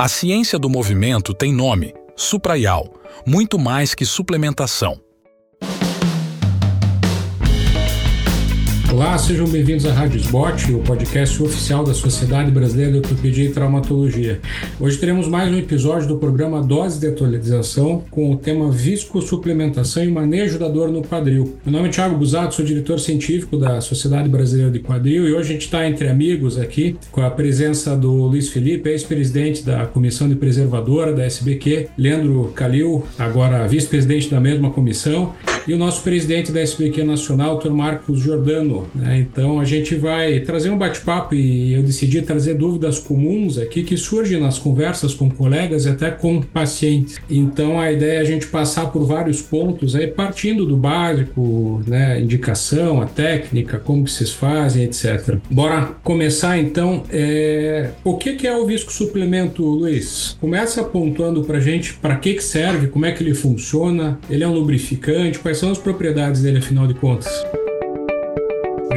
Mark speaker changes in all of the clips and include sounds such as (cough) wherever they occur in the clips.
Speaker 1: A ciência do movimento tem nome, Supraial, muito mais que suplementação.
Speaker 2: Olá, sejam bem-vindos à Rádio Sbot, o podcast oficial da Sociedade Brasileira de Ortopedia e Traumatologia. Hoje teremos mais um episódio do programa Dose de Atualização com o tema Viscosuplementação e Manejo da Dor no Quadril. Meu nome é Thiago Busato, sou diretor científico da Sociedade Brasileira de Quadril e hoje a gente está entre amigos aqui com a presença do Luiz Felipe, ex-presidente da Comissão de Preservadora da SBQ, Leandro Calil, agora vice-presidente da mesma comissão, e o nosso presidente da SBQ Nacional, Dr. Marcos Giordano. Né? Então a gente vai trazer um bate-papo e eu decidi trazer dúvidas comuns aqui que surgem nas conversas com colegas e até com pacientes. Então a ideia é a gente passar por vários pontos aí, partindo do básico, né? indicação, a técnica, como que vocês fazem, etc. Bora começar então. É... O que, que é o visco suplemento, Luiz? Começa pontuando para gente para que, que serve, como é que ele funciona, ele é um lubrificante, quais são as propriedades dele, afinal de contas?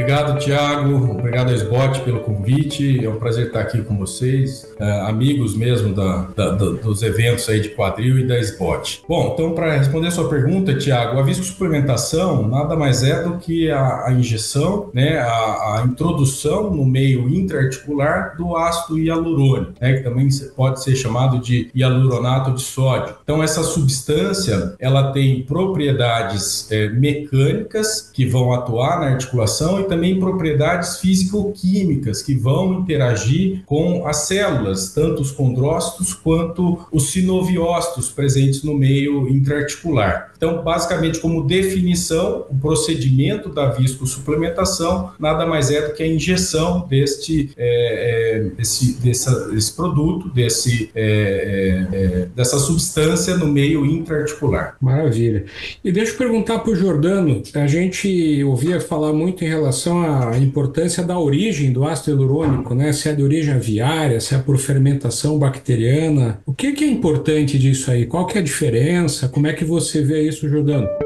Speaker 3: Obrigado, Tiago. Obrigado, Esbote, pelo convite. É um prazer estar aqui com vocês, é, amigos mesmo da, da, dos eventos aí de quadril e da Esbote. Bom, então, para responder a sua pergunta, Tiago, a viscosuplementação nada mais é do que a, a injeção, né, a, a, introdução no meio intraarticular do ácido hialurônico, né, que também pode ser chamado de hialuronato de sódio. Então, essa substância, ela tem propriedades é, mecânicas que vão atuar na articulação e também propriedades físico-químicas que vão interagir com as células, tanto os condrócitos quanto os sinoviócitos presentes no meio intraarticular. Então, basicamente, como definição, o procedimento da viscosuplementação nada mais é do que a injeção deste, é, é, desse, dessa, desse produto, desse, é, é, é dessa substância no meio intraarticular.
Speaker 2: Maravilha. E deixa eu perguntar para o Jordano, a gente ouvia falar muito em relação à importância da origem do ácido hialurônico, né? Se é de origem aviária, se é por fermentação bacteriana. O que, que é importante disso aí? Qual que é a diferença? Como é que você vê isso, Jordano?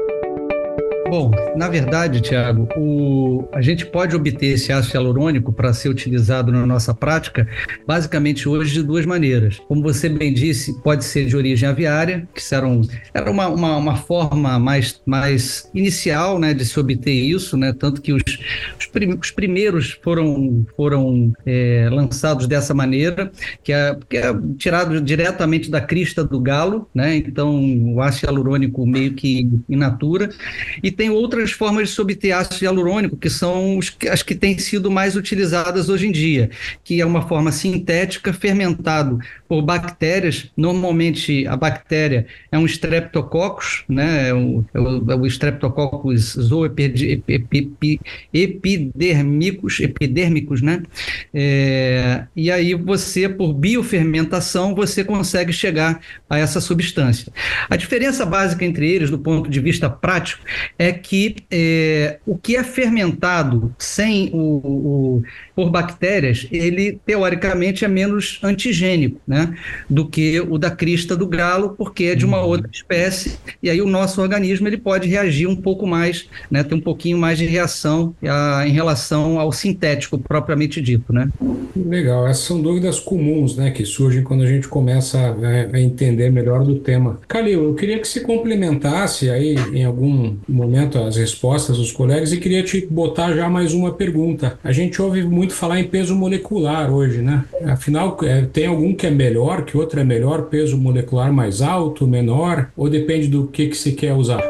Speaker 4: Bom, na verdade, Tiago, a gente pode obter esse ácido hialurônico para ser utilizado na nossa prática, basicamente hoje de duas maneiras. Como você bem disse, pode ser de origem aviária, que um, era uma, uma, uma, forma mais, mais inicial né, de se obter isso, né, tanto que os, os, prim, os primeiros foram, foram é, lançados dessa maneira, que é, que é tirado diretamente da crista do galo, né, então o ácido hialurônico meio que in natura, e tem outras formas de se obter ácido hialurônico, que são os, as que têm sido mais utilizadas hoje em dia, que é uma forma sintética fermentado por bactérias. Normalmente a bactéria é um Streptococcus, né? é o, é o, é o Streptococcus zooepidérmicos, epidérmicos, né? É, e aí você, por biofermentação, você consegue chegar a essa substância. A diferença básica entre eles, do ponto de vista prático, é é que é, o que é fermentado sem o, o, por bactérias, ele teoricamente é menos antigênico, né, do que o da crista do galo, porque é de uma uhum. outra espécie. E aí o nosso organismo ele pode reagir um pouco mais, né, ter um pouquinho mais de reação a, em relação ao sintético propriamente dito, né?
Speaker 2: Legal. Essas são dúvidas comuns, né, que surgem quando a gente começa a, a entender melhor do tema. Calil, eu queria que se complementasse aí em algum momento as respostas dos colegas e queria te botar já mais uma pergunta. A gente ouve muito falar em peso molecular hoje, né? Afinal, é, tem algum que é melhor, que outro é melhor, peso molecular mais alto, menor, ou depende do que, que se quer usar?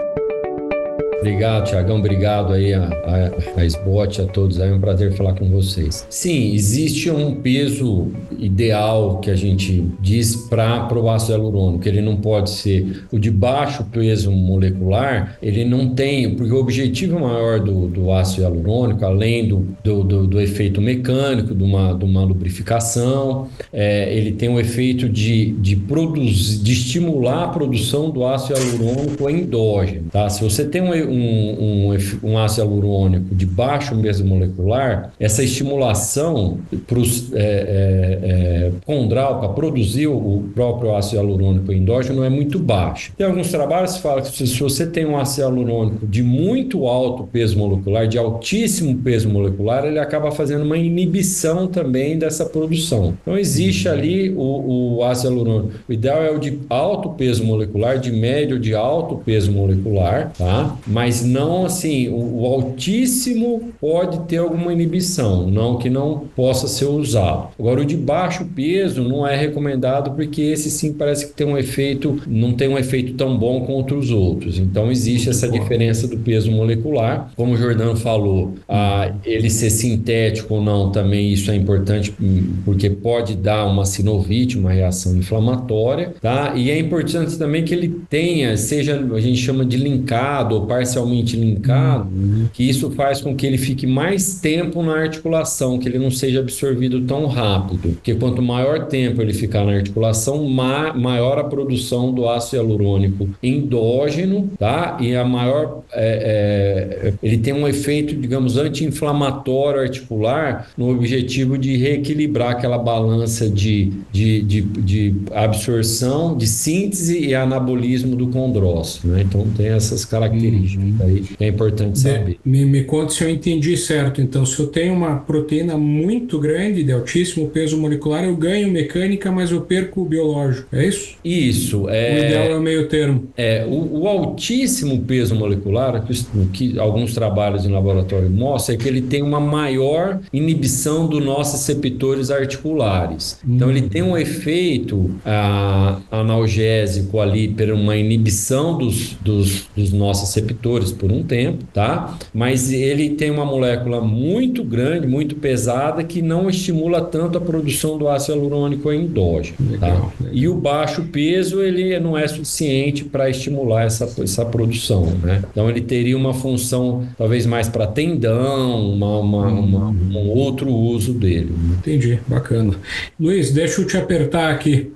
Speaker 5: Obrigado, Tiagão. Obrigado aí a, a, a SBOT, a todos. É um prazer falar com vocês. Sim, existe um peso ideal que a gente diz para o ácido hialurônico. Ele não pode ser o de baixo peso molecular, ele não tem, porque o objetivo maior do, do ácido hialurônico, além do, do, do, do efeito mecânico, de uma, de uma lubrificação, é, ele tem o um efeito de, de, produzir, de estimular a produção do ácido hialurônico endógeno. Tá? Se você tem um um, um, um ácido hialurônico de baixo peso molecular, essa estimulação para os é, é, é, condral para produzir o próprio ácido hialurônico endógeno é muito baixa. Tem alguns trabalhos que falam que se você tem um ácido hialurônico de muito alto peso molecular, de altíssimo peso molecular, ele acaba fazendo uma inibição também dessa produção. Então existe ali o, o ácido hialurônico. O ideal é o de alto peso molecular, de médio de alto peso molecular, tá? Mas não assim, o, o altíssimo pode ter alguma inibição, não que não possa ser usado. Agora o de baixo peso não é recomendado porque esse sim parece que tem um efeito, não tem um efeito tão bom contra os outros. Então existe essa diferença do peso molecular. Como o Jordano falou, a, ele ser sintético ou não, também isso é importante hum, porque pode dar uma sinovite, uma reação inflamatória, tá? E é importante também que ele tenha, seja a gente chama de linkado ou parcialmente linkado, uhum. que isso faz com que ele fique mais tempo na articulação, que ele não seja absorvido tão rápido. Porque quanto maior tempo ele ficar na articulação, ma maior a produção do ácido hialurônico endógeno, tá? E a maior é, é, ele tem um efeito, digamos, anti-inflamatório articular no objetivo de reequilibrar aquela balança de, de, de, de absorção, de síntese e anabolismo do condrócito, né? Então tem essas características uhum. aí é importante saber.
Speaker 2: Me, me conta se eu entendi certo. Então, se eu tenho uma proteína muito grande, de altíssimo peso molecular, eu ganho mecânica, mas eu perco o biológico. É isso?
Speaker 5: Isso.
Speaker 2: É... O ideal é o meio termo.
Speaker 5: É, o, o altíssimo peso molecular, que, que alguns trabalhos em laboratório mostram, é que ele tem uma maior inibição dos nossos receptores articulares. Hum. Então, ele tem um efeito ah, analgésico ali, por uma inibição dos, dos, dos nossos receptores por um tempo, tá? Mas ele tem uma molécula muito grande, muito pesada, que não estimula tanto a produção do ácido hialurônico endógeno. Tá? Legal, tá? legal. E o baixo peso, ele não é suficiente para estimular essa, essa produção, né? Então, ele teria uma função talvez mais para tendão, uma, uma, uma, um outro uso dele.
Speaker 2: Entendi, bacana. Luiz, deixa eu te apertar aqui.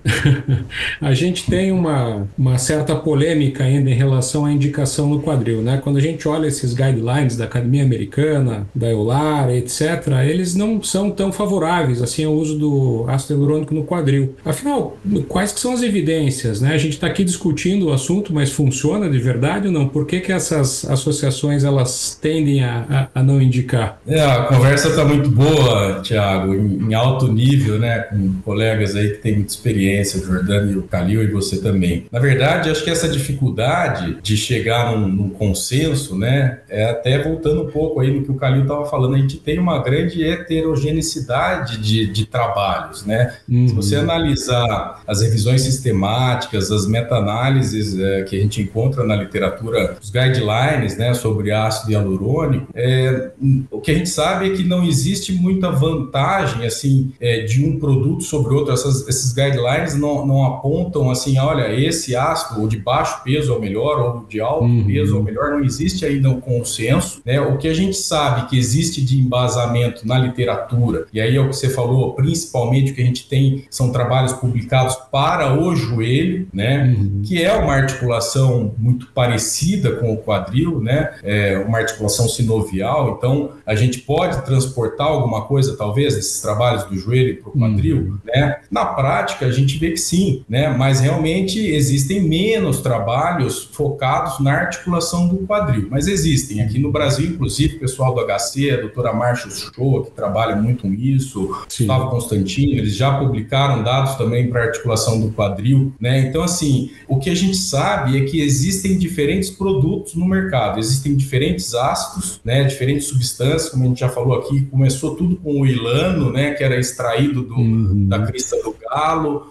Speaker 2: (laughs) a gente tem uma, uma certa polêmica ainda em relação à indicação no quadril, né? Quando a gente olha esses guidelines da Academia Americana, da EULAR, etc., eles não são tão favoráveis assim ao uso do ácido hialurônico no quadril. Afinal, quais que são as evidências, né? A gente está aqui discutindo o assunto, mas funciona de verdade ou não? Por que, que essas associações elas tendem a, a, a não indicar?
Speaker 3: É, a conversa está muito boa, Tiago, em, em, alto nível, né? Com colegas aí que têm muita experiência, o Jordano e o Calil e você também. Na verdade, acho que essa dificuldade de chegar num, num consenso, né? É até voltando um pouco aí no que o Calil estava falando, a gente tem uma grande heterogeneidade de, de trabalhos, né? Uhum. Se você analisar as revisões sistemáticas, as meta-análises é, que a gente encontra na literatura, os guidelines, né, sobre ácido hialurônico, é, o que a gente sabe é que não existe muita vantagem, assim, é, de um produto sobre outro. Essas, esses guidelines não, não apontam, assim, olha, esse ácido, ou de baixo peso é o melhor, ou de alto uhum. peso é o melhor. Não existe ainda um consenso, né? O que a gente sabe que existe de embasamento na literatura, e aí é o que você falou, principalmente o que a gente tem são trabalhos publicados para o joelho, né? Uhum. Que é uma articulação muito parecida com o quadril, né? É uma articulação sinovial, então a gente pode transportar alguma coisa, talvez, desses trabalhos do joelho para o quadril, uhum. né? Na prática, a gente vê que sim, né? Mas realmente existem menos trabalhos focados na articulação do quadril, mas existem. Aqui no Brasil, inclusive, o pessoal do HC, a doutora Marcia Shoa, que trabalha muito com isso, sim. Gustavo Constantino, eles já publicaram dados também para articulação do quadril, né? Então, assim, o que a gente sabe é que existem diferentes produtos no mercado, existem diferentes ácidos, né? Diferentes substâncias, como a gente já falou aqui, começou tudo com o ilano, né? Que era extraído do, uhum. da crista do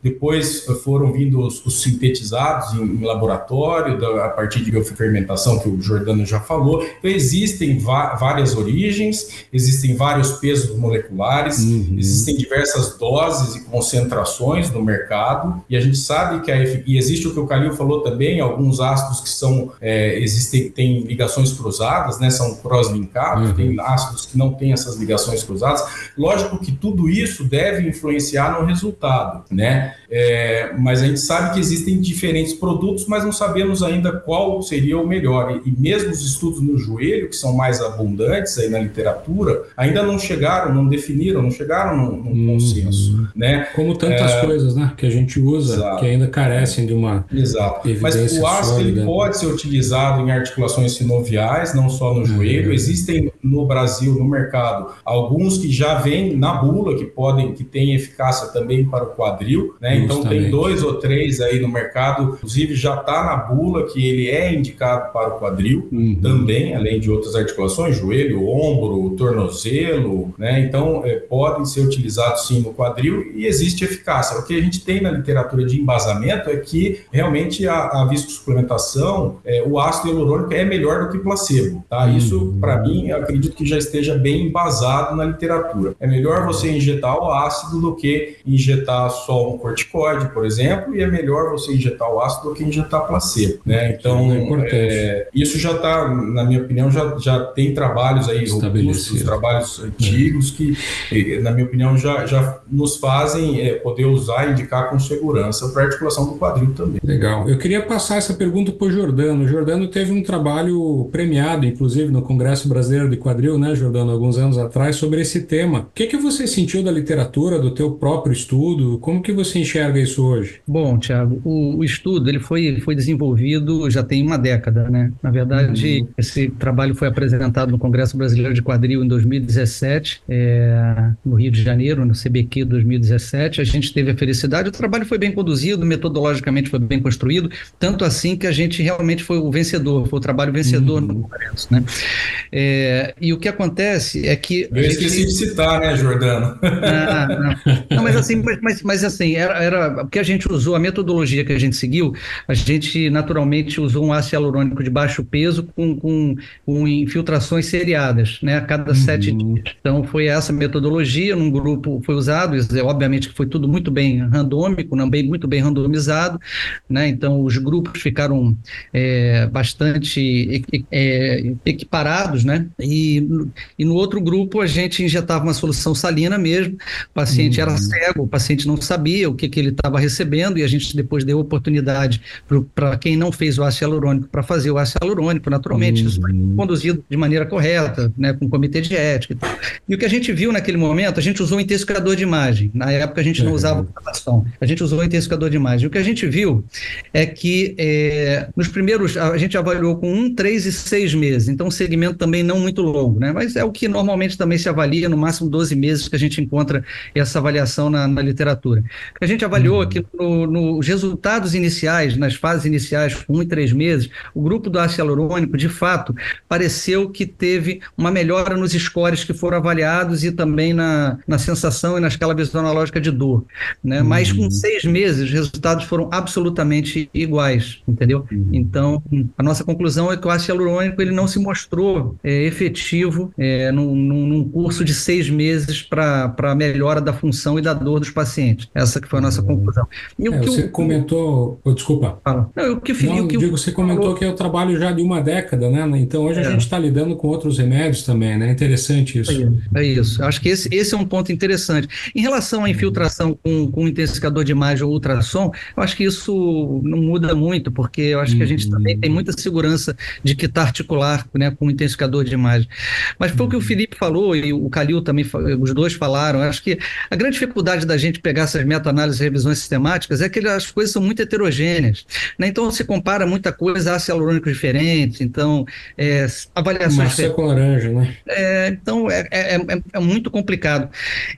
Speaker 3: depois foram vindo os, os sintetizados em, em laboratório, da, a partir de biofermentação, que o Jordano já falou. Então, existem várias origens, existem vários pesos moleculares, uhum. existem diversas doses e concentrações no mercado, e a gente sabe que a, e existe o que o Calil falou também, alguns ácidos que são, é, existem, têm ligações cruzadas, né, são cross-linkados, uhum. tem ácidos que não têm essas ligações cruzadas. Lógico que tudo isso deve influenciar no resultado. Né? É, mas a gente sabe que existem diferentes produtos, mas não sabemos ainda qual seria o melhor. E, e mesmo os estudos no joelho, que são mais abundantes aí na literatura, ainda não chegaram, não definiram, não chegaram num, num uhum. consenso, né?
Speaker 2: Como tantas é, coisas, né, que a gente usa, exato. que ainda carecem de uma
Speaker 3: Exato. Mas o ácido ele pode ser utilizado em articulações sinoviais, não só no joelho. Uhum. Existem no Brasil, no mercado, alguns que já vêm na bula, que podem, que têm eficácia também para o quadril, né? Então tem dois ou três aí no mercado, inclusive já está na bula que ele é indicado para o quadril uhum. também, além de outras articulações, joelho, ombro, tornozelo, né? Então é, podem ser utilizados sim no quadril e existe eficácia. O que a gente tem na literatura de embasamento é que realmente a, a viscosuplementação, é, o ácido hialurônico é melhor do que placebo, tá? Uhum. Isso para mim, eu acredito que já esteja bem embasado na literatura. É melhor você injetar o ácido do que injetar só um corticoide, por exemplo, e é melhor você injetar o ácido do que injetar placebo, né? Então, é é, isso já está, na minha opinião, já, já tem trabalhos aí robustos, trabalhos antigos que, na minha opinião, já, já nos fazem é, poder usar e indicar com segurança para articulação do quadril também.
Speaker 2: Legal. Eu queria passar essa pergunta para o Jordano. O Jordano teve um trabalho premiado, inclusive, no Congresso Brasileiro de Quadril, né, Jordano, alguns anos atrás, sobre esse tema. O que, que você sentiu da literatura, do teu próprio estudo? Como que você enxerga isso hoje?
Speaker 4: Bom, Tiago, o, o, estudo ele foi, foi desenvolvido já tem uma década, né? Na verdade, uhum. esse trabalho foi apresentado no Congresso Brasileiro de Quadril em 2017, é, no Rio de Janeiro, no CBQ 2017. A gente teve a felicidade, o trabalho foi bem conduzido, metodologicamente foi bem construído, tanto assim que a gente realmente foi o vencedor, foi o trabalho vencedor uhum. no Congresso, né? É, e o que acontece é que.
Speaker 3: Eu gente... esqueci de citar, né, Jordano?
Speaker 4: Ah, não. não, mas assim, mas, mas assim, era, era porque a gente usou a metodologia que a gente seguiu, a gente naturalmente usou um ácido hialurônico de baixo peso com, com, com infiltrações seriadas, né, a cada uhum. sete dias. Então foi essa metodologia, num grupo foi usado, obviamente que foi tudo muito bem randômico, não bem, muito bem randomizado, né, então os grupos ficaram é, bastante é, equiparados, né, e, e no outro grupo a gente injetava uma solução salina mesmo, o paciente uhum. era cego, o paciente não sabia o que, que ele estava recebendo e a gente depois deu oportunidade para quem não fez o ácido hialurônico para fazer o ácido hialurônico, naturalmente, uhum. isso foi uhum. conduzido de maneira correta, né, com o comitê de ética e tal. E o que a gente viu naquele momento, a gente usou o intensificador de imagem. Na época a gente não uhum. usava gravação, a gente usou o intensificador de imagem. E o que a gente viu é que é, nos primeiros, a gente avaliou com um, três e seis meses, então um segmento também não muito longo, né, mas é o que normalmente também se avalia, no máximo 12 meses que a gente encontra essa avaliação na, na literatura. A gente avaliou uhum. aqui nos no, resultados iniciais, nas fases iniciais, com um e três meses, o grupo do ácido hialurônico, de fato, pareceu que teve uma melhora nos scores que foram avaliados e também na, na sensação e na escala visionológica de dor. Né? Uhum. Mas com seis meses, os resultados foram absolutamente iguais, entendeu? Uhum. Então, a nossa conclusão é que o ácido hialurônico ele não se mostrou é, efetivo é, num, num, curso de seis meses para a melhora da função e da dor dos pacientes. Essa que foi a nossa uhum. conclusão.
Speaker 2: E o é, que você o, comentou... Oh, desculpa.
Speaker 4: Fala. Não, o que, não,
Speaker 2: o que digo, você comentou que é o trabalho já de uma década, né? Então hoje é. a gente está lidando com outros remédios também, né? Interessante isso.
Speaker 4: É, é isso. Acho que esse, esse é um ponto interessante. Em relação à infiltração com, com intensificador de imagem ou ultrassom, eu acho que isso não muda muito, porque eu acho que a gente também tem muita segurança de que está articular né, com intensificador de imagem. Mas foi o que o Felipe falou e o Calil também, os dois falaram. Eu acho que a grande dificuldade da gente pegar essas meta-análises e revisões sistemáticas é que as coisas são muito heterogêneas. Né? Então, se compara muita coisa, ácido hialurônico diferente, então, é, avaliações...
Speaker 2: Maçã com laranja, né?
Speaker 4: É, então, é, é, é, é, muito complicado.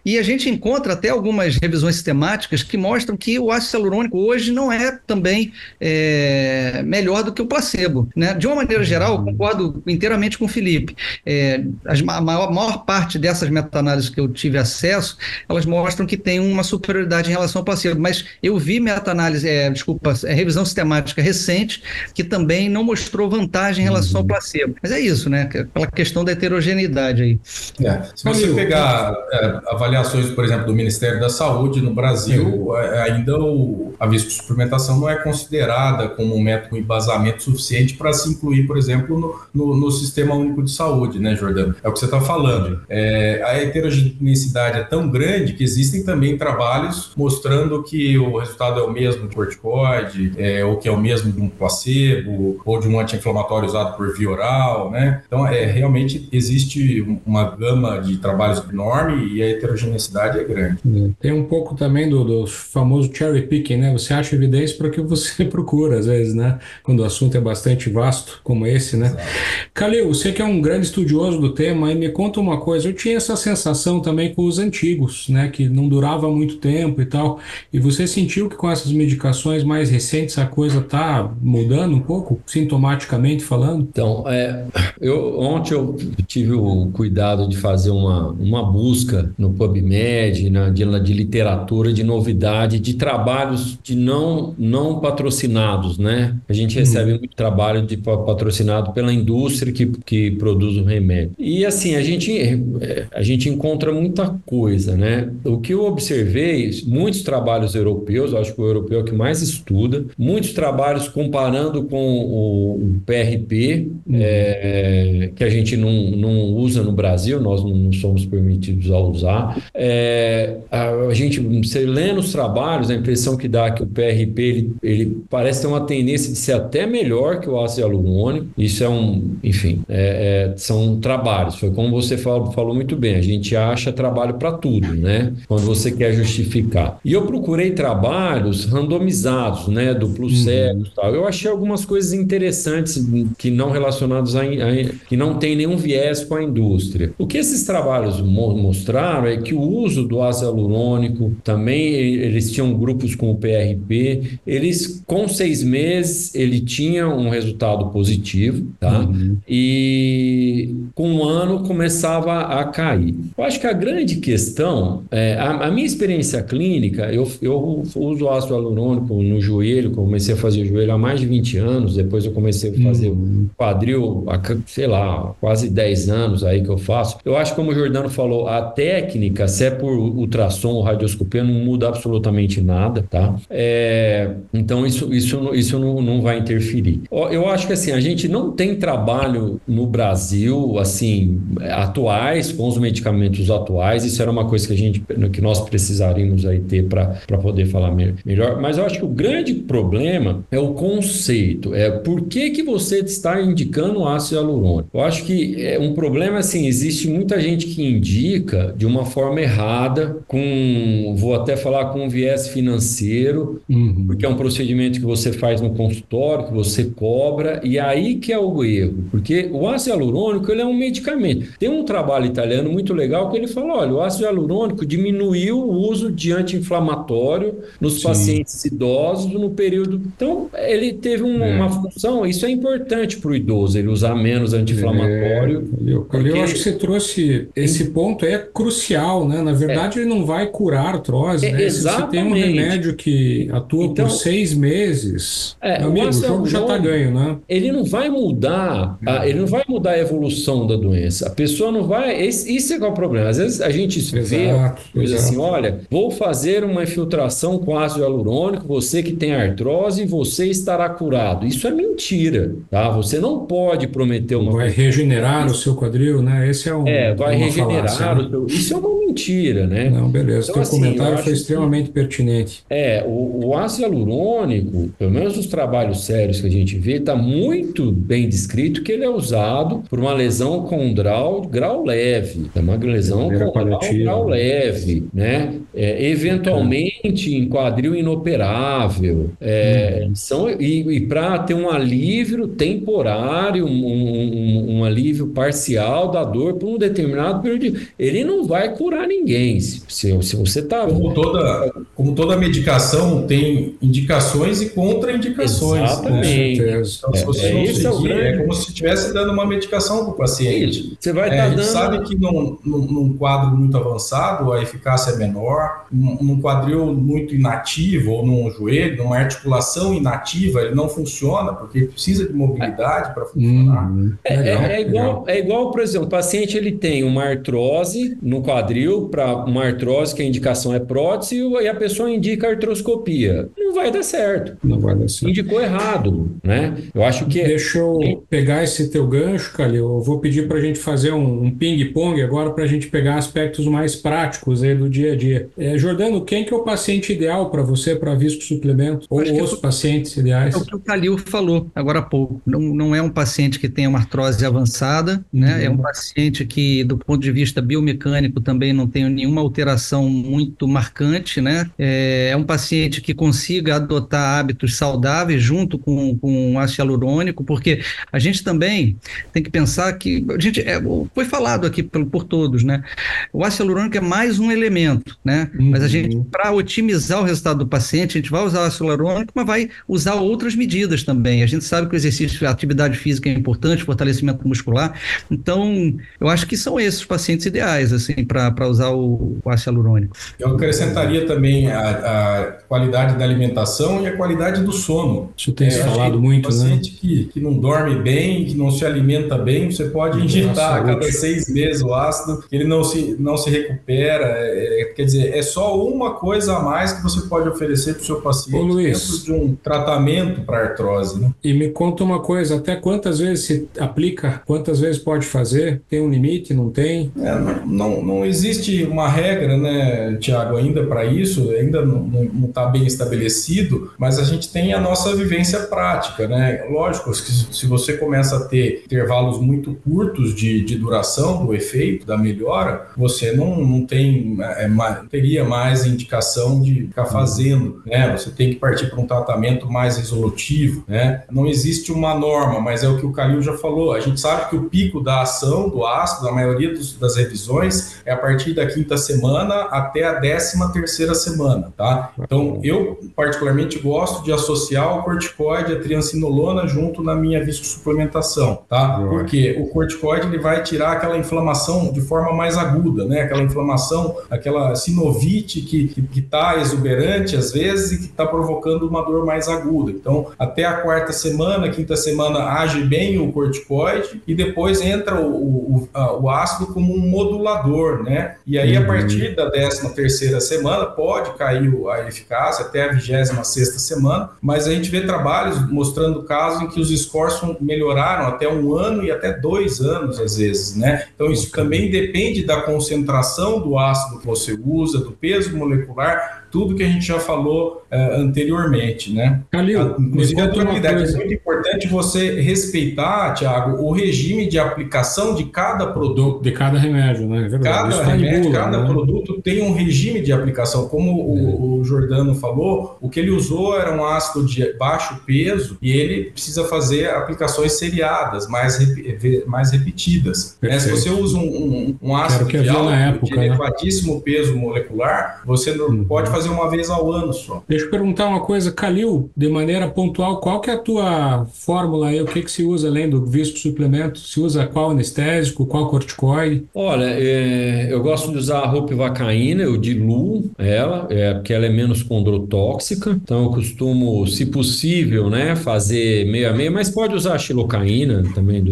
Speaker 4: E a gente encontra até algumas revisões sistemáticas que mostram que o ácido hialurônico hoje não é também é, melhor do que o placebo. Né? De uma maneira geral, uhum. concordo inteiramente com o Felipe. É, a maior, maior parte dessas meta-análises que eu tive acesso, elas mostram que tem uma superioridade em relação ao placebo, mas eu vi meta-análise, é, desculpa, é, revisão sistemática recente que também não mostrou vantagem em relação ao uhum. placebo. Mas é isso, né? Aquela questão da heterogeneidade aí.
Speaker 3: É. Se você pegar é, avaliações, por exemplo, do Ministério da Saúde no Brasil, uhum. É, ainda o, a viscosuplementação não é considerada como um método embasamento suficiente para se incluir, por exemplo, no, no, no, Sistema Único de Saúde, né, Jordano? É o que você está falando. É, a heterogeneidade é tão grande que existem também trabalhos trabalhos mostrando que o resultado é o mesmo de corticoide, é, ou que é o mesmo de um placebo, ou de um anti-inflamatório usado por via oral, né? Então, é, realmente existe uma gama de trabalhos enorme e a heterogeneidade é grande.
Speaker 2: Tem um pouco também do, do famoso cherry picking, né? Você acha evidência para o que você (laughs) procura, às vezes, né? Quando o assunto é bastante vasto, como esse, né? Calil, você que é um grande estudioso do tema, me conta uma coisa. Eu tinha essa sensação também com os antigos, né? Que não durava muito tempo e tal. E você sentiu que com essas medicações mais recentes a coisa está mudando um pouco, sintomaticamente falando?
Speaker 5: Então, é, eu, ontem eu tive o cuidado de fazer uma, uma busca no PubMed, na, de, de literatura, de novidade, de trabalhos de não, não patrocinados, né? A gente recebe uhum. muito trabalho de patrocinado pela indústria que, que produz o remédio. E assim, a gente, a gente encontra muita coisa, né? O que eu observei, muitos trabalhos europeus, acho que o europeu é o que mais estuda, muitos trabalhos comparando com o, PRP, uhum. é, que a gente não, não usa no Brasil, nós não somos permitidos a usar. É, a, a, gente, você lendo os trabalhos, a impressão que dá é que o PRP ele, ele parece ter uma tendência de ser até melhor que o ácido hialurônico. Isso é um, enfim, é, é, são trabalhos. Foi como você falou, falou muito bem. A gente acha trabalho para tudo, né? Quando você quer justificar. E eu procurei trabalhos randomizados, né? Duplo uhum. cego, tal. Eu achei algumas coisas interessantes que não relacionadas a, a que não tem nenhum viés com a indústria. O que esses trabalhos mo mostraram é que o uso do ácido hialurônico também eles tinham grupos com o PRP, eles com seis meses ele tinha um resultado positivo, tá? Uhum. E com um ano começava a cair. Eu acho que a grande questão, é, a, a, minha experiência clínica, eu, eu uso ácido hialurônico no joelho, comecei a fazer joelho há mais de 20 anos, depois eu comecei a fazer uhum. quadril, sei lá, quase 10 anos aí que eu faço. Eu acho como o Jordano falou, a técnica, se é por ultrassom ou radioscopia, não muda absolutamente nada, tá? É, então isso, isso, isso não, não vai interferir. Eu acho que assim, a gente não tem trabalho no Brasil, assim, atuais, com os medicamentos atuais, isso era uma coisa que a gente, que nós precisaríamos aí ter para poder falar melhor, mas eu acho que o grande problema é o conceito, é por que que você está indicando ácido hialurônico. Eu acho que é um problema, assim, existe muita gente que indica de uma forma errada, com, vou até falar com um viés financeiro, uhum. porque é um procedimento que você faz no consultório, que você cobra, e aí que é o erro, porque o ácido hialurônico ele é um medicamento. Tem um trabalho italiano muito legal que ele fala, olha, o ácido hialurônico diminuiu o uso de anti-inflamatório nos Sim. pacientes idosos no período. Então, ele teve um, é. uma função, isso é importante para o idoso, ele usar menos anti-inflamatório.
Speaker 2: É, eu, porque... eu acho que você trouxe esse ponto é crucial, né? Na verdade, é. ele não vai curar a artrose, é, né? Se você tem um remédio que atua então, por seis meses, é, amigo, o jogo já está ganho, né?
Speaker 5: Ele não vai mudar, a, ele não vai mudar a evolução da doença. A pessoa não vai. Esse, isso é qual é o problema. Às vezes a gente vê coisa assim: olha, vou fazer uma infiltração com ácido hialurônico, você que tem artrose, você estará curado. Isso é mentira, tá? Você não pode prometer uma.
Speaker 2: Vai regenerar o seu quadril, né? Esse é um.
Speaker 5: É, vai regenerar falácia, o seu. Isso é uma mentira, né?
Speaker 2: Não, beleza. Então, Teu assim, comentário foi extremamente que, pertinente.
Speaker 5: É, o, o ácido hialurônico, pelo menos nos trabalhos sérios que a gente vê, está muito bem descrito que ele é usado por uma lesão condral grau leve. É uma lesão condral grau leve, né? É, eventualmente em quadril inoperável. É, hum. são, e, e para ter um alívio temporário, um, um, um, alívio parcial da dor por um determinado período. Ele não vai curar ninguém. Se, se, se você está.
Speaker 3: Como toda, como toda medicação tem indicações e contraindicações.
Speaker 5: Exatamente. Então, se
Speaker 3: você é, não seguir, é, é, como se estivesse dando uma medicação para o paciente.
Speaker 5: Você vai estar
Speaker 3: é,
Speaker 5: tá
Speaker 3: a gente sabe que num, num, num, quadro muito avançado a eficácia é menor, num, quadril muito inativo ou num joelho, numa articulação inativa, ele não funciona porque precisa de mobilidade para funcionar. Hum,
Speaker 5: é, é, é, igual, é igual, por exemplo, o paciente ele tem uma artrose no quadril para uma artrose que a indicação é prótese e a pessoa indica artroscopia. Vai dar certo.
Speaker 2: Não vai dar certo.
Speaker 5: Indicou errado, né? Eu acho que.
Speaker 2: Deixa eu pegar esse teu gancho, Calil. Eu vou pedir para a gente fazer um, um ping-pong agora para a gente pegar aspectos mais práticos aí do dia a dia. É, Jordano, quem que é o paciente ideal para você para visco suplemento? Ou os eu, pacientes ideais?
Speaker 4: É o que o Calil falou agora há pouco. Não, não é um paciente que tem uma artrose avançada, né? Uhum. É um paciente que, do ponto de vista biomecânico, também não tem nenhuma alteração muito marcante, né? É, é um paciente que consiga adotar hábitos saudáveis junto com, com ácido hialurônico, porque a gente também tem que pensar que a gente é, foi falado aqui por, por, todos, né? O ácido hialurônico é mais um elemento, né? Uhum. Mas a gente, para otimizar o resultado do paciente, a gente vai usar o ácido hialurônico, mas vai usar outras medidas também. A gente sabe que o exercício, a atividade física é importante, fortalecimento muscular. Então, eu acho que são esses os pacientes ideais, assim, para usar o, o ácido hialurônico.
Speaker 3: Eu acrescentaria também a, a, qualidade da alimentação e a qualidade do sono.
Speaker 2: Isso tem é, se falado muito,
Speaker 3: um paciente né? que, que não dorme bem, que não se alimenta bem, você pode injetar a cada seis meses o ácido, ele não se, não se recupera. É, é, quer dizer, é só uma coisa a mais que você pode oferecer para o seu paciente Ô, Luiz, dentro de um tratamento para artrose. Né?
Speaker 2: E me conta uma coisa, até quantas vezes se aplica, quantas vezes pode fazer? Tem um limite, não tem?
Speaker 3: É, não, não, não, existe uma regra, né, Tiago, ainda para isso, ainda não está bem estabelecido, mas a gente tem a nossa vivência prática, né? Lógico, se, você começa a ter intervalos muito curtos de, de duração do efeito, da melhora, você não, não tem, é, teria mais indicação de ficar fazendo, né? Você tem que partir para um tratamento mais resolutivo, né? Não existe uma norma, mas é o que o Calil já falou. A gente sabe que o pico da ação do ácido, na maioria dos, das revisões, é a partir da quinta semana até a décima terceira semana, tá? Então, eu particularmente particularmente gosto de associar o corticoide a triancinolona junto na minha viscosuplementação, tá? Uhum. Porque o corticoide ele vai tirar aquela inflamação de forma mais aguda, né? Aquela inflamação, aquela sinovite que, está tá exuberante às vezes e que está provocando uma dor mais aguda. Então, até a quarta semana, quinta semana age bem o corticoide e depois entra o, o, o ácido como um modulador, né? E aí, uhum. a partir da décima terceira semana, pode cair a eficácia até a vigésima 26ª semana, mas a gente vê trabalhos mostrando casos em que os scores melhoraram até um ano e até dois anos, às vezes, né? Então, isso também depende da concentração do ácido que você usa, do peso molecular, tudo que a gente já falou uh, anteriormente, né?
Speaker 2: Calil,
Speaker 3: inclusive a durabilidade. É muito importante você respeitar, Tiago, o regime de aplicação de cada produto.
Speaker 2: De cada remédio, né?
Speaker 3: É verdade. Cada remédio, bula, cada né? produto tem um regime de aplicação. Como é. o, o, Jordano falou, o que ele usou era um ácido de baixo peso e ele precisa fazer aplicações seriadas, mais, mais repetidas. Né? Se você usa um, um, um ácido de alto, época, de né? elevadíssimo né? peso molecular, você não uhum. pode fazer fazer uma vez ao ano só.
Speaker 2: Deixa eu perguntar uma coisa, Calil, de maneira pontual, qual que é a tua fórmula aí? O que, que se usa além do visco suplemento? Se usa qual anestésico, qual corticoide?
Speaker 5: Olha, é, eu gosto de usar a ropivacaína, eu diluo ela, é, porque ela é menos condrotóxica, então eu costumo, se possível, né, fazer meio a meio, mas pode usar a xilocaína também,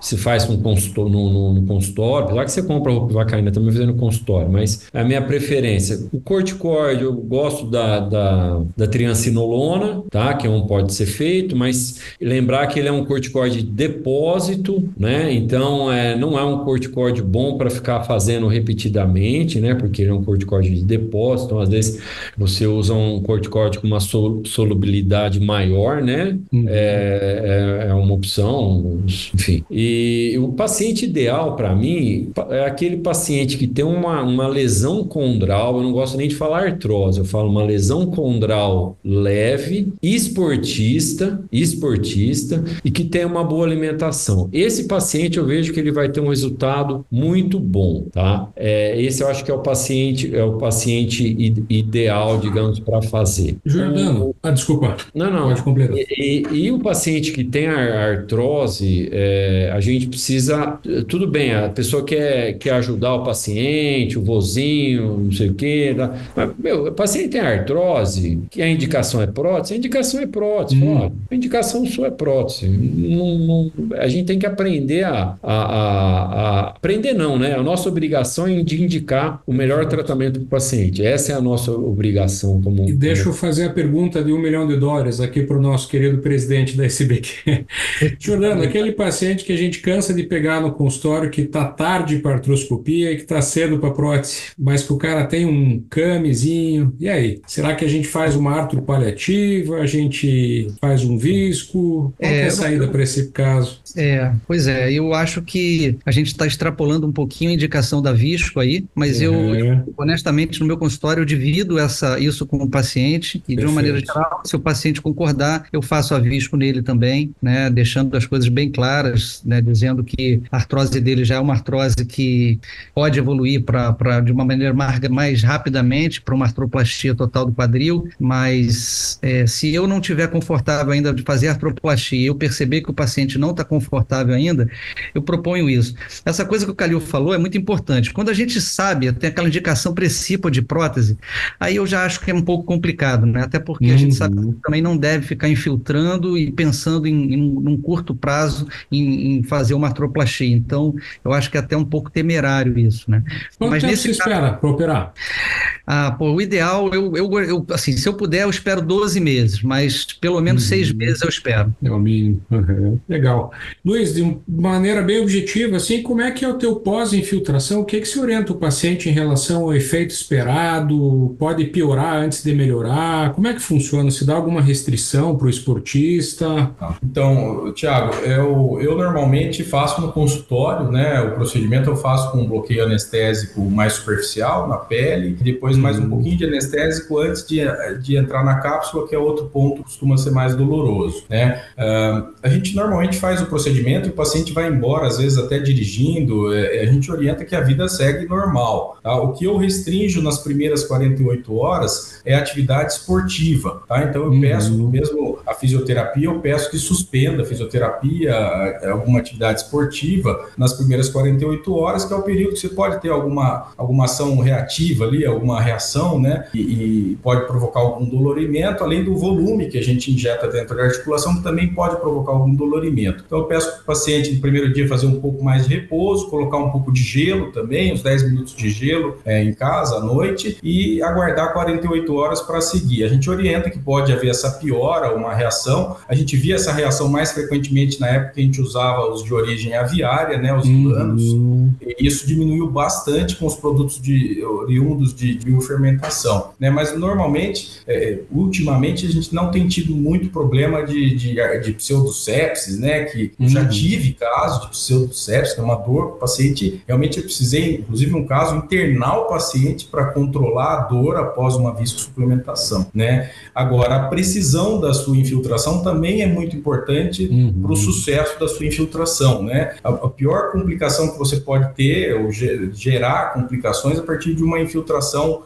Speaker 5: se faz no consultório, no, no, no consultório, apesar que você compra a ropivacaína também fazendo no consultório, mas é a minha preferência. O corticoide eu gosto da, da, da triancinolona, tá? Que é um pode ser feito, mas lembrar que ele é um corticoide de depósito, né? Então, é, não é um corticoide bom para ficar fazendo repetidamente, né? Porque ele é um corticoide de depósito, então às vezes você usa um corticoide com uma solubilidade maior, né? Uhum. É, é, é uma opção, enfim. E o paciente ideal para mim é aquele paciente que tem uma, uma lesão condral, eu não gosto nem de falar artrose, eu falo uma lesão condral leve, esportista, esportista e que tem uma boa alimentação. Esse paciente eu vejo que ele vai ter um resultado muito bom, tá? É, esse eu acho que é o paciente, é o paciente ideal, digamos, para fazer.
Speaker 2: Jordano, um, ah, desculpa.
Speaker 5: Não, não. Pode completar. E, e, e o paciente que tem a artrose, é, a gente precisa, tudo bem, a pessoa quer, quer ajudar o paciente, o vozinho, não sei o quê, tá? mas meu, o paciente tem artrose, que a indicação é prótese, a indicação é prótese. Hum. a indicação sua é prótese. Não, não, a gente tem que aprender a, a, a, a, Aprender não, né? A nossa obrigação é de indicar o melhor tratamento para o paciente. Essa é a nossa obrigação como.
Speaker 2: E deixa eu fazer a pergunta de um milhão de dólares aqui para o nosso querido presidente da SBQ. Jordano, (laughs) aquele paciente que a gente cansa de pegar no consultório que está tarde para artroscopia e que está cedo para prótese, mas que o cara tem um camezinho. E aí? Será que a gente faz uma artro paliativa? A gente faz um visco? Qual é, é a saída para esse caso?
Speaker 4: É, pois é. Eu acho que a gente está extrapolando um pouquinho a indicação da visco aí, mas uhum. eu, honestamente, no meu consultório, eu divido essa, isso com o paciente e, Perfeito. de uma maneira geral, se o paciente concordar, eu faço a visco nele também, né, deixando as coisas bem claras, né, dizendo que a artrose dele já é uma artrose que pode evoluir para de uma maneira mais, mais rapidamente para uma artroplastia total do quadril, mas é, se eu não tiver confortável ainda de fazer artroplastia e eu perceber que o paciente não está confortável ainda, eu proponho isso. Essa coisa que o Calil falou é muito importante. Quando a gente sabe, tem aquela indicação precípua de prótese, aí eu já acho que é um pouco complicado, né? Até porque uhum. a gente sabe que também não deve ficar infiltrando e pensando em, em num curto prazo em, em, fazer uma artroplastia. Então, eu acho que é até um pouco temerário isso, né?
Speaker 2: Quanto Mas tempo nesse você caso, espera para operar?
Speaker 4: Ah, pô, o ideal, eu, eu, eu, assim, se eu puder, eu espero 12 meses, mas pelo menos uhum. seis meses eu espero.
Speaker 2: É o mínimo. Uhum. Legal. Luiz, de maneira bem objetiva, assim, como é que é o teu pós-infiltração? O que, que se orienta o paciente em relação ao efeito esperado? Pode piorar antes de melhorar? Como é que funciona? Se dá alguma restrição para o esportista?
Speaker 3: Então, Tiago, eu, eu normalmente faço no consultório, né? O procedimento eu faço com um bloqueio anestésico mais superficial na pele, depois mais um uhum. pouquinho de anestésico antes de, de entrar na cápsula, que é outro ponto que costuma ser mais doloroso, né? Uh, a gente normalmente faz o procedimento e o paciente vai embora, às vezes até dirigindo, é, a gente orienta que a vida segue normal. Tá? O que eu restringo nas primeiras 48 horas é atividade esportiva, tá? Então eu uhum. peço mesmo a fisioterapia, eu peço que suspenda a fisioterapia, alguma atividade esportiva nas primeiras 48 horas, que é o período que você pode ter alguma, alguma ação reativa ali, alguma reação, né? E, e pode provocar algum dolorimento, além do volume que a gente injeta dentro da articulação, que também pode provocar algum dolorimento. Então eu peço para o paciente no primeiro dia fazer um pouco mais de repouso, colocar um pouco de gelo também, uns 10 minutos de gelo é, em casa à noite e aguardar 48 horas para seguir. A gente orienta que pode haver essa piora, uma reação. A gente via essa reação mais frequentemente na época que a gente usava os de origem aviária, né, os planos. Uhum. E isso diminuiu bastante com os produtos de, oriundos de biofermentação. Né? Mas normalmente, é, ultimamente, a gente não tem tido muito problema de, de, de pseudosepsis, né? Que uhum. já tive casos de pseudosepsis, que é uma dor o paciente realmente eu precisei, inclusive um caso, internar o paciente para controlar a dor após uma viscosuplementação, né? Agora, a precisão da sua infiltração também é muito importante uhum. para o sucesso da sua infiltração, né? A, a, pior complicação que você pode ter, ou gerar complicações a partir de uma infiltração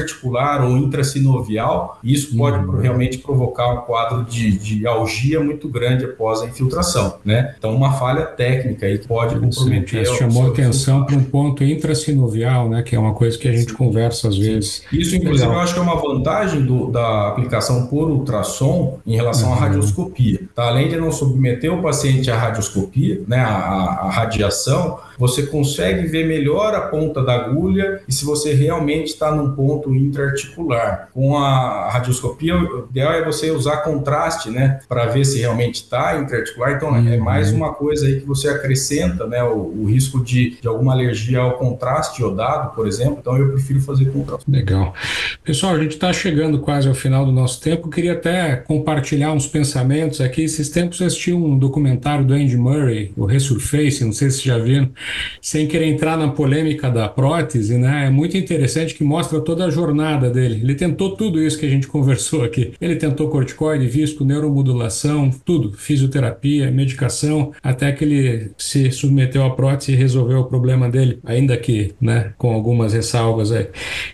Speaker 3: extraarticular ou intrasinovial, e isso pode uhum. realmente provocar um quadro de, de algia muito grande após a infiltração, né? Então, uma falha técnica aí pode comprometer.
Speaker 2: Você chamou atenção para um ponto intrasinovial, né? Que é uma coisa que a gente Sim. conversa às vezes.
Speaker 3: Isso, inclusive, Legal. eu acho que é uma vantagem do, da aplicação por ultrassom em relação uhum. à radioscopia. Tá? Além de não submeter o paciente à radioscopia, né? a, a radiação, você consegue ver melhor a ponta da agulha e se você realmente está num ponto intraarticular. Com a radioscopia, o ideal é você usar contraste, né, para ver se realmente está intraarticular. Então, é uhum. é mais uma coisa aí que você acrescenta, né, o, o risco de, de alguma alergia ao contraste iodado, por exemplo. Então, eu prefiro fazer contraste.
Speaker 2: Legal. Pessoal, a gente está chegando quase ao final do nosso tempo. Eu queria até compartilhar uns pensamentos aqui. Esses tempos eu assisti um documentário do Andy Murray, o Resurface, não sei se já viram, sem querer entrar na polêmica da prótese, né? É muito interessante que mostra toda a jornada dele. Ele tentou tudo isso que a gente conversou aqui. Ele tentou corticoide, visco, neuromodulação, tudo, fisioterapia, medicação, até que ele se submeteu à prótese e resolveu o problema dele, ainda que, né, com algumas ressalvas aí.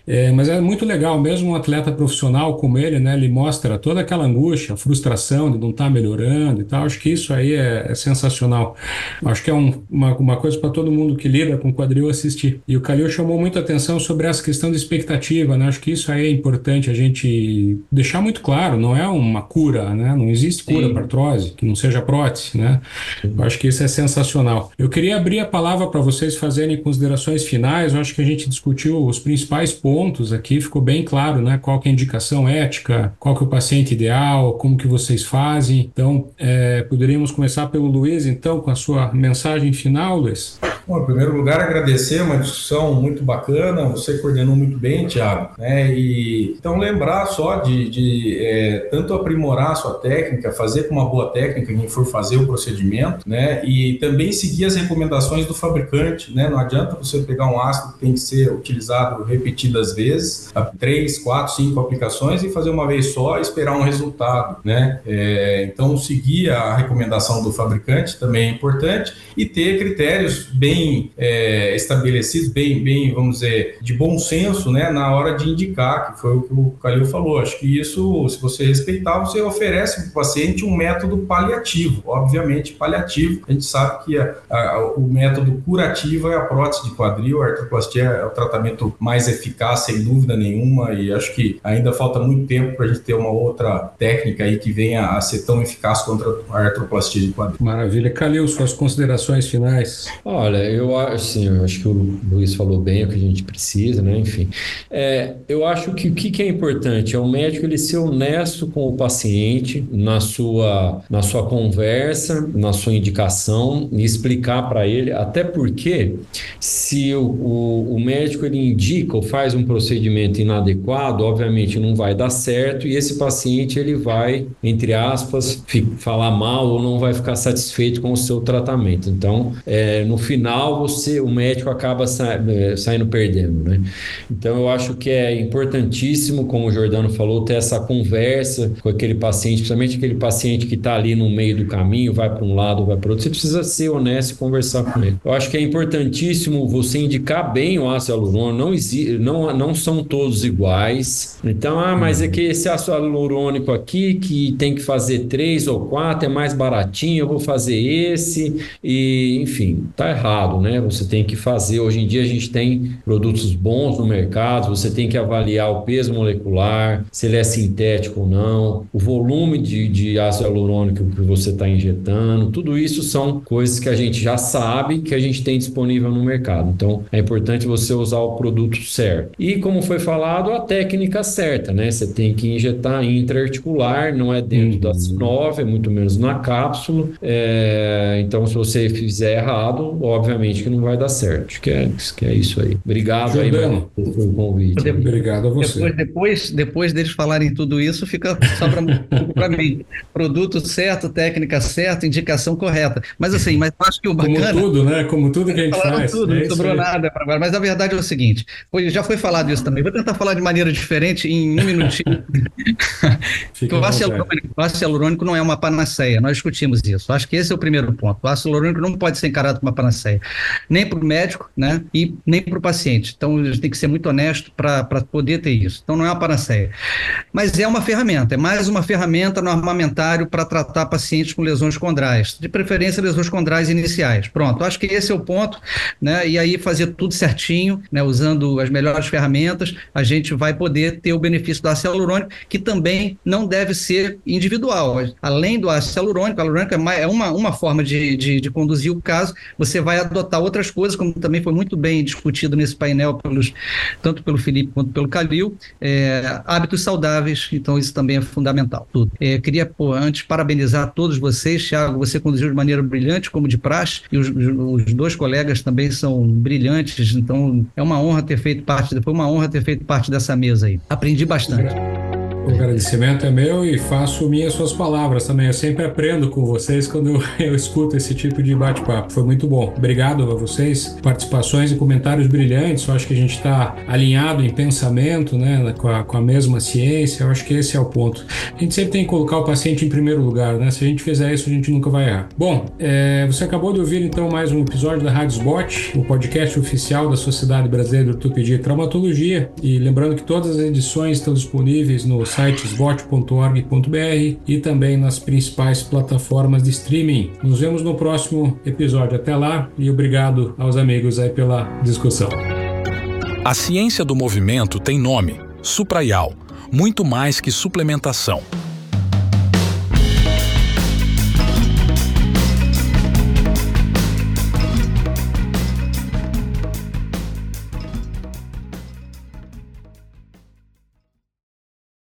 Speaker 2: É, mas é muito legal, mesmo um atleta profissional como ele, né? Ele mostra toda aquela angústia, frustração de não estar tá melhorando e tal. Acho que isso aí é, é sensacional. Acho que é um, uma, uma coisa para todo mundo que lida com quadril assistir. E o Calil chamou muita atenção sobre essa questão de expectativa, né? Acho que isso aí é importante a gente deixar muito claro, não é uma cura, né? Não existe cura para artrose, que não seja prótese, né? Eu acho que isso é sensacional. Eu queria abrir a palavra para vocês fazerem considerações finais. Eu acho que a gente discutiu os principais pontos aqui, ficou bem claro, né? Qual que é a indicação ética, qual que é o paciente ideal, como que vocês fazem. Então, é, poderíamos começar pelo Luiz, então, com a sua mensagem final, Luiz.
Speaker 3: Bom, em primeiro lugar, agradecer uma discussão muito bacana, você coordenou muito bem, Tiago. Né? E, então, lembrar só de, de é, tanto aprimorar a sua técnica, fazer com uma boa técnica quem for fazer o procedimento, né? e também seguir as recomendações do fabricante. Né? Não adianta você pegar um ácido que tem que ser utilizado repetidas vezes, três, quatro, cinco aplicações e fazer uma vez só e esperar um resultado. Né? É, então, seguir a recomendação do fabricante também é importante e ter critérios bem é, estabelecidos, bem, bem, vamos dizer, de bom senso, né, na hora de indicar, que foi o que o Calil falou. Acho que isso, se você respeitar, você oferece para o paciente um método paliativo, obviamente paliativo. A gente sabe que a, a, o método curativo é a prótese de quadril, a artroplastia é o tratamento mais eficaz, sem dúvida nenhuma, e acho que ainda falta muito tempo para a gente ter uma outra técnica aí que venha a ser tão eficaz contra a artroplastia de quadril.
Speaker 2: Maravilha. Calil, suas considerações finais?
Speaker 5: Olha, eu assim, eu acho que o Luiz falou bem o que a gente precisa, né? Enfim, é, eu acho que o que é importante é o médico ele ser honesto com o paciente na sua, na sua conversa, na sua indicação e explicar para ele, até porque se o, o, o médico ele indica ou faz um procedimento inadequado, obviamente não vai dar certo e esse paciente ele vai, entre aspas, falar mal ou não vai ficar satisfeito com o seu tratamento. Então, é, no final, você, o médico acaba sa é, saindo perdendo, né? Então, eu acho que é importantíssimo, como o Jordano falou, ter essa conversa com aquele paciente, principalmente aquele paciente que está ali no meio do caminho, vai para um lado, vai para outro. Você precisa ser honesto e conversar com ele. Eu acho que é importantíssimo você indicar bem o ácido hialurônico. Não, não, não são todos iguais. Então, ah, mas é que esse ácido hialurônico aqui, que tem que fazer três ou quatro, é mais baratinho, eu vou fazer esse. E, enfim, tá errado, né? Você tem que fazer. Hoje em dia a gente tem produtos bons no mercado, você tem que avaliar o peso molecular, se ele é sintético ou não, o volume de, de ácido hialurônico que você está injetando, tudo isso são coisas que a gente já sabe que a gente tem disponível no mercado. Então é importante você usar o produto certo. E como foi falado, a técnica certa, né? Você tem que injetar intraarticular, não é dentro uhum. da S9, é muito menos na cápsula. É, então, se você fizer errado, obviamente que não vai dar certo. Que é, que é isso aí. Obrigado
Speaker 2: Jordano.
Speaker 5: aí pelo convite.
Speaker 2: Obrigado a você.
Speaker 4: Depois, depois, depois deles falarem tudo isso, fica só para mim. Produto certo, técnica certa, indicação correta. Mas assim, mas acho que o bacana...
Speaker 2: Como tudo, né? Como tudo que a gente faz.
Speaker 4: tudo, é não sobrou nada para agora. Mas a verdade é o seguinte, foi, já foi falado isso também. Vou tentar falar de maneira diferente em um minutinho. (laughs) o ácido hialurônico, o ácido hialurônico não é uma panaceia. Nós discutimos isso. Acho que esse é o primeiro ponto. O ácido hialurônico não pode ser encarado como uma panaceia. Nem para o médico, né? E nem para o paciente. Então, a gente tem que ser muito honesto para poder ter isso. Então, não é uma panaceia. Mas é uma ferramenta. É mais uma ferramenta no armamentário para tratar pacientes com lesões condrais. De preferência, lesões condrais iniciais. Pronto. Acho que esse é o ponto, né? E aí fazer tudo certinho, né? Usando as melhores ferramentas, a gente vai poder ter o benefício do ácido hialurônico, que também não deve ser individual. Além do ácido hialurônico, hialurônico é uma, uma forma de, de, de conduzir o caso, você vai adotar outras coisas, como também foi muito bem discutido nesse painel, pelos, tanto pelo Felipe quanto pelo Calil, é, hábitos saudáveis, então isso também é fundamental. Tudo. É, queria, pô, antes, parabenizar todos vocês, Thiago, você conduziu de maneira brilhante, como de praxe, e os, os dois colegas também são brilhantes, então é uma honra ter feito parte, foi uma honra ter feito parte dessa mesa aí. Aprendi bastante.
Speaker 2: O agradecimento é meu e faço minhas suas palavras também. Eu sempre aprendo com vocês quando eu, (laughs) eu escuto esse tipo de bate-papo. Foi muito bom. Obrigado a vocês. Participações e comentários brilhantes. Eu acho que a gente está alinhado em pensamento, né, com a, com a mesma ciência. Eu acho que esse é o ponto. A gente sempre tem que colocar o paciente em primeiro lugar, né? Se a gente fizer isso, a gente nunca vai errar. Bom, é, você acabou de ouvir então mais um episódio da Rádio Spot, o podcast oficial da Sociedade Brasileira de Ortopedia e Traumatologia. E lembrando que todas as edições estão disponíveis no site sbot.org.br e também nas principais plataformas de streaming. Nos vemos no próximo episódio. Até lá e obrigado aos amigos aí pela discussão.
Speaker 1: A ciência do movimento tem nome Supraial, muito mais que suplementação.